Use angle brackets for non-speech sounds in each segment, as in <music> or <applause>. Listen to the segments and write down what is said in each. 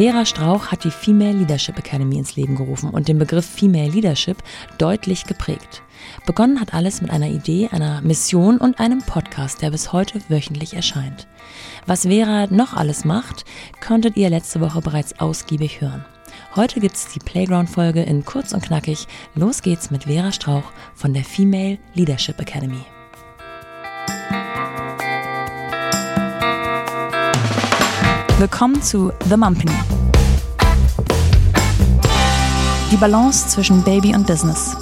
Vera Strauch hat die Female Leadership Academy ins Leben gerufen und den Begriff Female Leadership deutlich geprägt. Begonnen hat alles mit einer Idee, einer Mission und einem Podcast, der bis heute wöchentlich erscheint. Was Vera noch alles macht, konntet ihr letzte Woche bereits ausgiebig hören. Heute gibt's die Playground-Folge in kurz und knackig. Los geht's mit Vera Strauch von der Female Leadership Academy. Willkommen zu The Mumpany. Die Balance zwischen Baby und Business.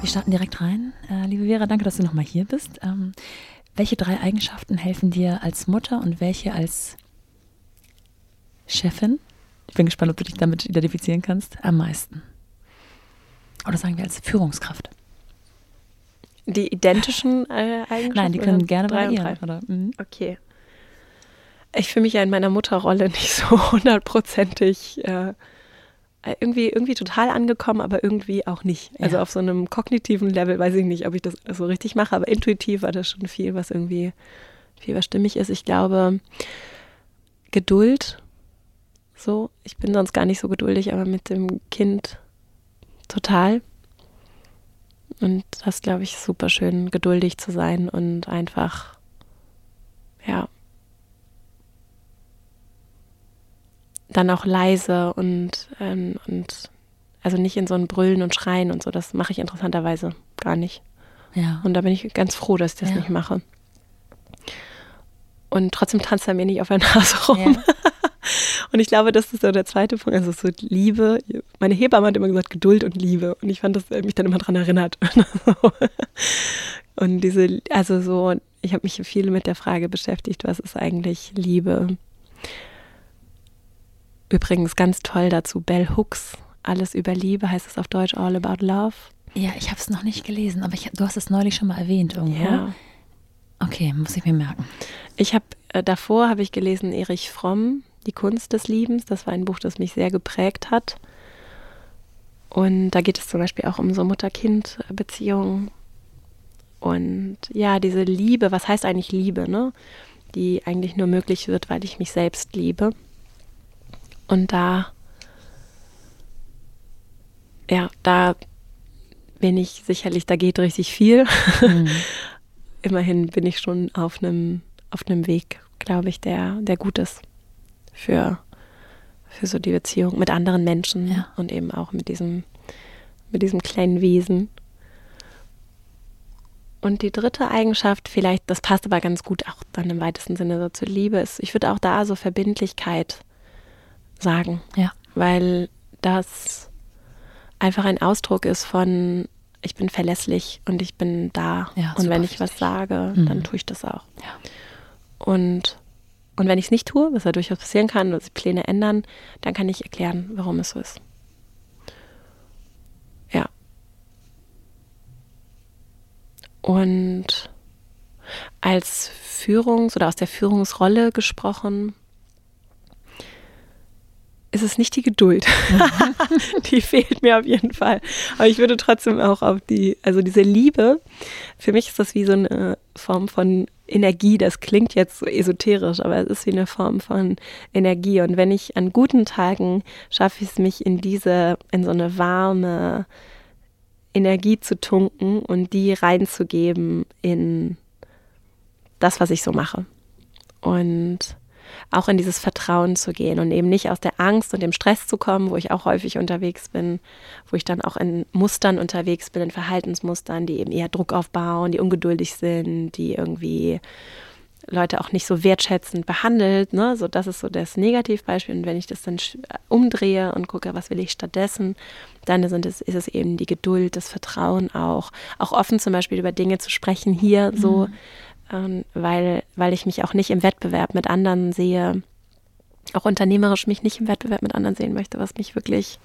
Wir starten direkt rein. Äh, liebe Vera, danke, dass du nochmal hier bist. Ähm, welche drei Eigenschaften helfen dir als Mutter und welche als Chefin? Ich bin gespannt, ob du dich damit identifizieren kannst. Am meisten. Oder sagen wir als Führungskraft. Die identischen äh, Eigenschaften? Nein, die können gerne drei variieren. und drei. Oder, mhm. Okay. Ich fühle mich ja in meiner Mutterrolle <laughs> nicht so hundertprozentig äh, irgendwie, irgendwie total angekommen, aber irgendwie auch nicht. Also Ja. auf so einem kognitiven Level weiß ich nicht, ob ich das so richtig mache, aber intuitiv war das schon viel, was irgendwie viel, was stimmig ist. Ich glaube, Geduld, so, ich bin sonst gar nicht so geduldig, aber mit dem Kind total. Und das, glaube ich, ist super schön, geduldig zu sein und einfach, ja, dann auch leise und, ähm, und also nicht in so ein Brüllen und Schreien und so. Das mache ich interessanterweise gar nicht. Ja. Und da bin ich ganz froh, dass ich das Ja. nicht mache. Und trotzdem tanzt er mir nicht auf der Nase rum. Ja. <laughs> Und ich glaube, das ist so der zweite Punkt. Also so Liebe. Meine Hebamme hat immer gesagt Geduld und Liebe. Und ich fand, dass er mich dann immer dran erinnert. <laughs> und diese, also so, ich habe mich viel mit der Frage beschäftigt, was ist eigentlich Liebe? Übrigens ganz toll dazu, Bell Hooks, Alles über Liebe heißt es auf Deutsch, All About Love. Ja, ich habe es noch nicht gelesen, aber ich, du hast es neulich schon mal erwähnt irgendwo. Ja. Okay, muss ich mir merken. Ich habe äh, davor habe ich gelesen Erich Fromm, Die Kunst des Liebens. Das war ein Buch, das mich sehr geprägt hat. Und da geht es zum Beispiel auch um so Mutter-Kind-Beziehungen. Und ja, diese Liebe, was heißt eigentlich Liebe, ne? Die eigentlich nur möglich wird, weil ich mich selbst liebe. Und da, ja, da bin ich sicherlich, da geht richtig viel. Mhm. <laughs> immerhin bin ich schon auf einem auf einem Weg, glaube ich, der der gut ist für für so die Beziehung mit anderen Menschen Ja. und eben auch mit diesem mit diesem kleinen Wesen. Und die dritte Eigenschaft, vielleicht, das passt aber ganz gut auch dann im weitesten Sinne so zur Liebe, ist, ich würde auch da so Verbindlichkeit sagen Ja. weil das einfach ein Ausdruck ist von ich bin verlässlich und ich bin da Ja, und wenn ich was sage, Mhm. dann tue ich das auch. Ja. Und und wenn ich es nicht tue, was ja durchaus passieren kann, oder sich Pläne ändern, dann kann ich erklären, warum es so ist. Ja. Und als Führungs- oder aus der Führungsrolle gesprochen, ist es nicht die Geduld. <laughs> die fehlt mir auf jeden Fall. Aber ich würde trotzdem auch auf die, also diese Liebe, für mich ist das wie so eine Form von Energie. Das klingt jetzt so esoterisch, aber es ist wie eine Form von Energie. Und wenn ich an guten Tagen schaffe ich es, mich in diese, in so eine warme Energie zu tunken und die reinzugeben in das, was ich so mache. Und auch in dieses Vertrauen zu gehen und eben nicht aus der Angst und dem Stress zu kommen, wo ich auch häufig unterwegs bin, wo ich dann auch in Mustern unterwegs bin, in Verhaltensmustern, die eben eher Druck aufbauen, die ungeduldig sind, die irgendwie Leute auch nicht so wertschätzend behandelt. Ne? So, das ist so das Negativbeispiel. Und wenn ich das dann umdrehe und gucke, was will ich stattdessen, dann sind es, ist es eben die Geduld, das Vertrauen auch, auch offen zum Beispiel über Dinge zu sprechen hier so, ähm, weil, weil ich mich auch nicht im Wettbewerb mit anderen sehe, auch unternehmerisch mich nicht im Wettbewerb mit anderen sehen möchte, was mich wirklich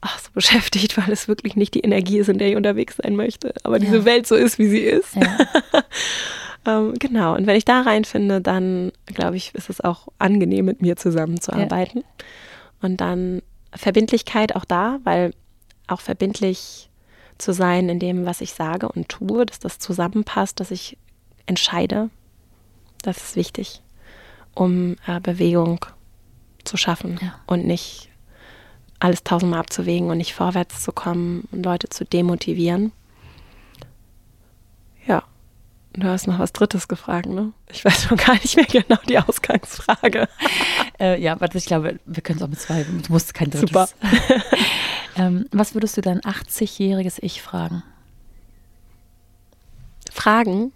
ach, so beschäftigt, <laughs> weil es wirklich nicht die Energie ist, in der ich unterwegs sein möchte, aber diese Ja. Welt so ist, wie sie ist. Ja. <laughs> Ähm, genau, und wenn ich da reinfinde, dann glaube ich, ist es auch angenehm, mit mir zusammenzuarbeiten. Und dann Verbindlichkeit auch da, weil auch verbindlich zu sein in dem, was ich sage und tue, dass das zusammenpasst, dass ich entscheide, das ist wichtig, um äh, Bewegung zu schaffen Ja. und nicht alles tausendmal abzuwägen und nicht vorwärts zu kommen und Leute zu demotivieren. Ja, du hast noch was Drittes gefragt, ne? Ich weiß schon gar nicht mehr genau die Ausgangsfrage. <laughs> Äh, ja, warte, ich glaube, wir können es auch mit zwei. Du musst kein drittes. Super. <laughs> ähm, was würdest du dein 80-jähriges Ich fragen? Fragen.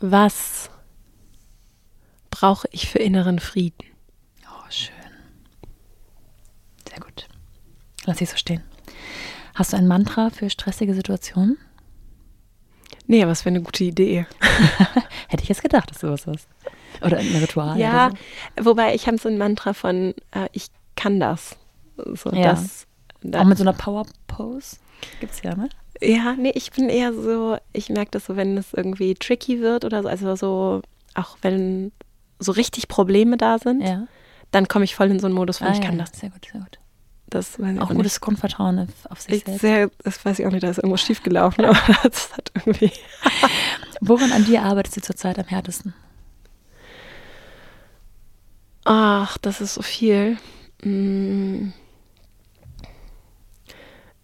Was brauche ich für inneren Frieden? Oh, schön. Sehr gut. Lass ich so stehen. Hast du ein Mantra für stressige Situationen? Nee, aber es wäre eine gute Idee. <laughs> Hätte ich jetzt gedacht, dass du was hast. Oder ein Ritual. Ja, so. wobei ich habe so ein Mantra von äh, ich kann das. So, Ja. das, das Auch mit so einer Power-Pose? Gibt's ja, ne? Ja, nee, ich bin eher so, ich merke das so, wenn es irgendwie tricky wird oder so, also so, auch wenn so richtig Probleme da sind, Ja. dann komme ich voll in so einen Modus von, ich Ah, kann ja. das. Sehr gut, sehr gut. Das ich Auch gutes Grundvertrauen auf, auf sich. Ich selbst. sehr, das weiß ich auch nicht, da ist irgendwas schiefgelaufen, <laughs> aber das hat irgendwie. <laughs> Woran an dir arbeitest du zurzeit am härtesten? Ach, das ist so viel. Mm.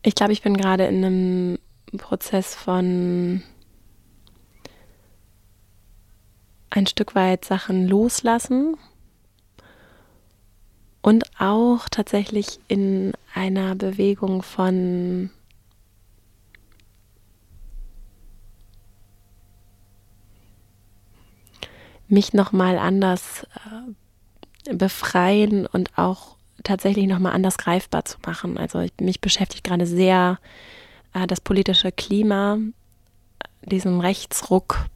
Ich glaube, ich bin gerade in einem Prozess von ein Stück weit Sachen loslassen und auch tatsächlich in einer Bewegung von mich nochmal anders äh, befreien und auch tatsächlich nochmal anders greifbar zu machen. Also ich, mich beschäftigt gerade sehr äh, das politische Klima, diesen Rechtsruck.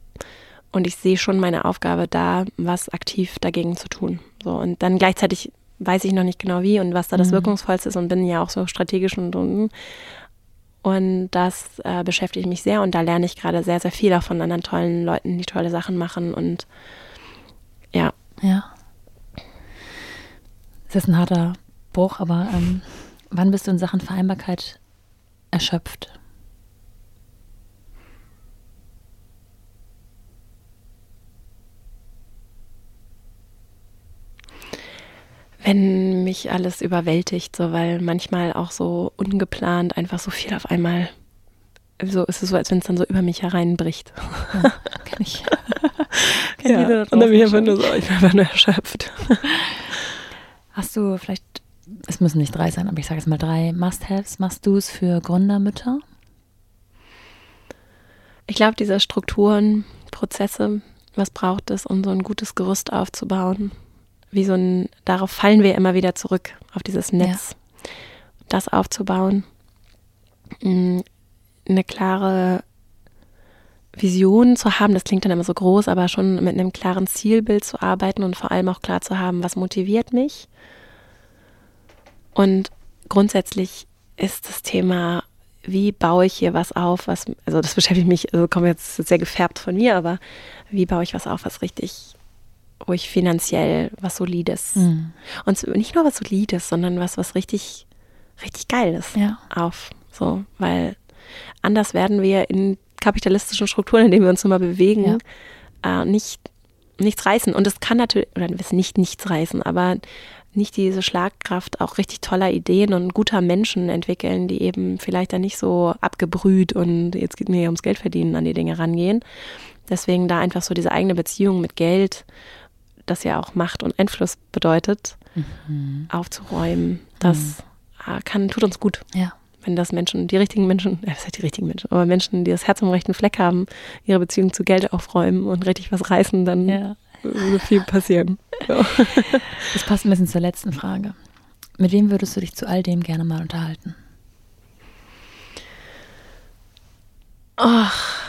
Und ich sehe schon meine Aufgabe da, was aktiv dagegen zu tun. So, und dann gleichzeitig weiß ich noch nicht genau wie und was da das Mhm. Wirkungsvollste ist und bin ja auch so strategisch und und, und das äh, beschäftigt mich sehr und da lerne ich gerade sehr, sehr viel auch von anderen tollen Leuten, die tolle Sachen machen und ja, Ja. Das ist ein harter Bruch, aber ähm, wann bist du in Sachen Vereinbarkeit erschöpft? wenn mich alles überwältigt, so weil manchmal auch so ungeplant einfach so viel auf einmal so ist es so, als wenn es dann so über mich hereinbricht. Ja, kenn ich. <laughs> Kenn Ja, und dann bin ich einfach nur so, ich bin einfach nur erschöpft. <laughs> Hast du vielleicht, es müssen nicht drei sein, aber ich sage jetzt mal drei Must-Haves, Must-Dos für Gründermütter? Ich glaube, diese Strukturen, Prozesse, was braucht es, um so ein gutes Gerüst aufzubauen? Wie so ein, darauf fallen wir immer wieder zurück, auf dieses Netz. Das aufzubauen. Mm, Eine klare Vision zu haben, das klingt dann immer so groß, aber schon mit einem klaren Zielbild zu arbeiten und vor allem auch klar zu haben, was motiviert mich. Und grundsätzlich ist das Thema, wie baue ich hier was auf, was, also das <laughs> beschäftigt mich, also kommt jetzt sehr gefärbt von mir, aber wie baue ich was auf, was richtig, wo ich finanziell was Solides Mhm. und nicht nur was Solides, sondern was, was richtig, richtig geil ist Ja. auf. So, weil anders werden wir in kapitalistischen Strukturen, in denen wir uns immer bewegen, äh, nicht, nichts reißen. Und es kann natürlich, oder wissen nicht nichts reißen, aber nicht diese Schlagkraft auch richtig toller Ideen und guter Menschen entwickeln, die eben vielleicht dann nicht so abgebrüht und jetzt geht mir hier ums Geld verdienen an die Dinge rangehen. Deswegen da einfach so diese eigene Beziehung mit Geld, das ja auch Macht und Einfluss bedeutet, Mhm. aufzuräumen. Das äh, kann, tut uns gut Ja. Wenn das Menschen, die richtigen Menschen, äh, was heißt die richtigen Menschen, aber Menschen, die das Herz am rechten Fleck haben, ihre Beziehung zu Geld aufräumen und richtig was reißen, dann ja. würde viel passieren. <laughs> So. Das passt ein bisschen zur letzten Frage. Mit wem würdest du dich zu all dem gerne mal unterhalten? Ach.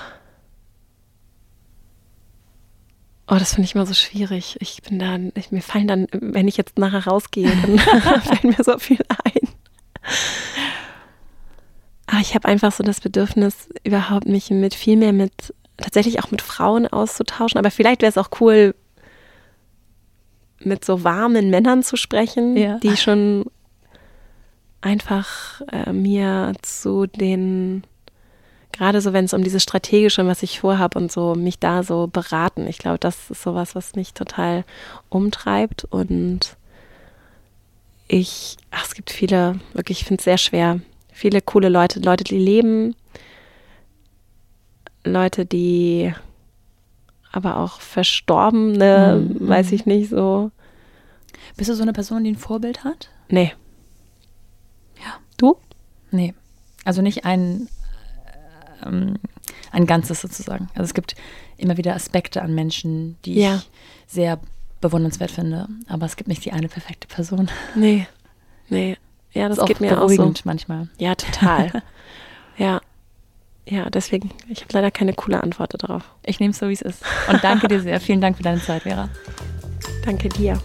Oh, das finde ich immer so schwierig. Ich bin dann, ich, mir fallen dann, wenn ich jetzt nachher rausgehe, dann <laughs> fällt mir so viel ein. Aber ich habe einfach so das Bedürfnis, überhaupt mich mit viel mehr mit, tatsächlich auch mit Frauen auszutauschen. Aber vielleicht wäre es auch cool, mit so warmen Männern zu sprechen, Ja. die schon einfach äh, mir zu den gerade so, wenn es um dieses Strategische, was ich vorhabe und so, mich da so beraten. Ich glaube, das ist sowas, was mich total umtreibt und ich, ach, es gibt viele, wirklich, ich finde es sehr schwer. Viele coole Leute, Leute, die leben, Leute, die aber auch Verstorbene, mhm. weiß ich nicht so. Bist du so eine Person, die ein Vorbild hat? Nee. Ja. Du? Nee. Also nicht ein, ähm, ein Ganzes sozusagen. Also es gibt immer wieder Aspekte an Menschen, die ja. ich sehr bewundernswert finde. Aber es gibt nicht die eine perfekte Person. Nee. <laughs> Nee. Ja, das, das geht mir auch so. manchmal. Ja, total. <laughs> ja. Ja, deswegen, ich habe leider keine coole Antwort darauf. Ich nehme es so, wie es ist. Und danke dir sehr. Vielen Dank für deine Zeit, Vera. Danke dir.